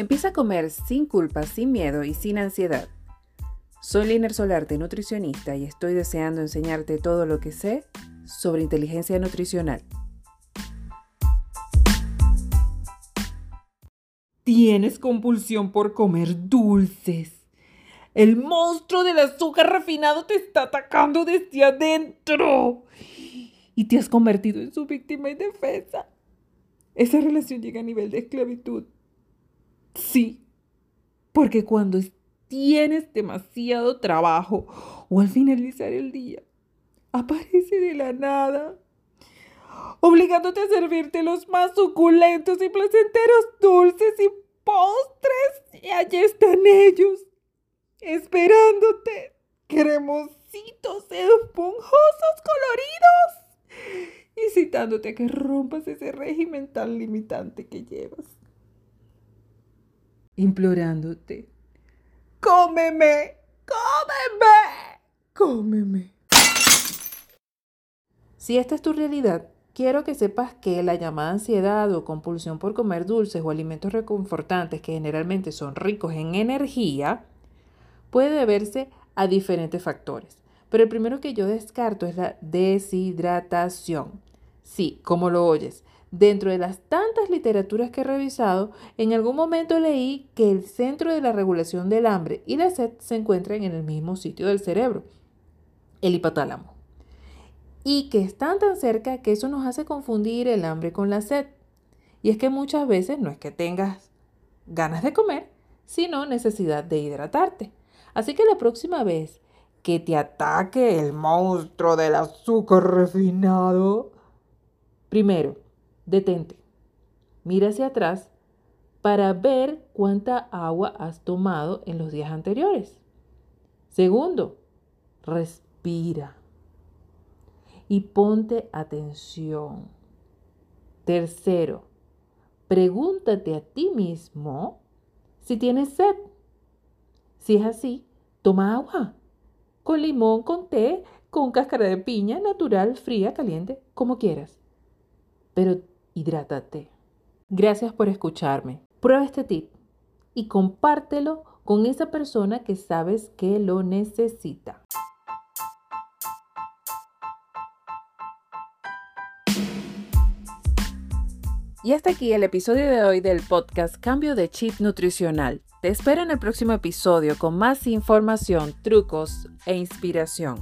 Empieza a comer sin culpa, sin miedo y sin ansiedad. Soy Liner Solarte, nutricionista, y estoy deseando enseñarte todo lo que sé sobre inteligencia nutricional. Tienes compulsión por comer dulces. El monstruo del azúcar refinado te está atacando desde adentro. Y te has convertido en su víctima indefensa. Esa relación llega a nivel de esclavitud. Sí, porque cuando tienes demasiado trabajo o al finalizar el día, aparece de la nada, obligándote a servirte los más suculentos y placenteros dulces y postres. Y allí están ellos, esperándote, cremositos, esponjosos, coloridos, y citándote a que rompas ese régimen tan limitante que llevas implorándote. Cómeme, cómeme, cómeme. Si esta es tu realidad, quiero que sepas que la llamada ansiedad o compulsión por comer dulces o alimentos reconfortantes que generalmente son ricos en energía puede deberse a diferentes factores. Pero el primero que yo descarto es la deshidratación. Sí, como lo oyes, Dentro de las tantas literaturas que he revisado, en algún momento leí que el centro de la regulación del hambre y la sed se encuentran en el mismo sitio del cerebro, el hipotálamo. Y que están tan cerca que eso nos hace confundir el hambre con la sed. Y es que muchas veces no es que tengas ganas de comer, sino necesidad de hidratarte. Así que la próxima vez que te ataque el monstruo del azúcar refinado, primero, detente. Mira hacia atrás para ver cuánta agua has tomado en los días anteriores. Segundo, respira y ponte atención. Tercero, pregúntate a ti mismo si tienes sed. Si es así, toma agua. Con limón, con té, con cáscara de piña, natural, fría, caliente, como quieras. Pero hidrátate. Gracias por escucharme. Prueba este tip y compártelo con esa persona que sabes que lo necesita. Y hasta aquí el episodio de hoy del podcast Cambio de Chip Nutricional. Te espero en el próximo episodio con más información, trucos e inspiración.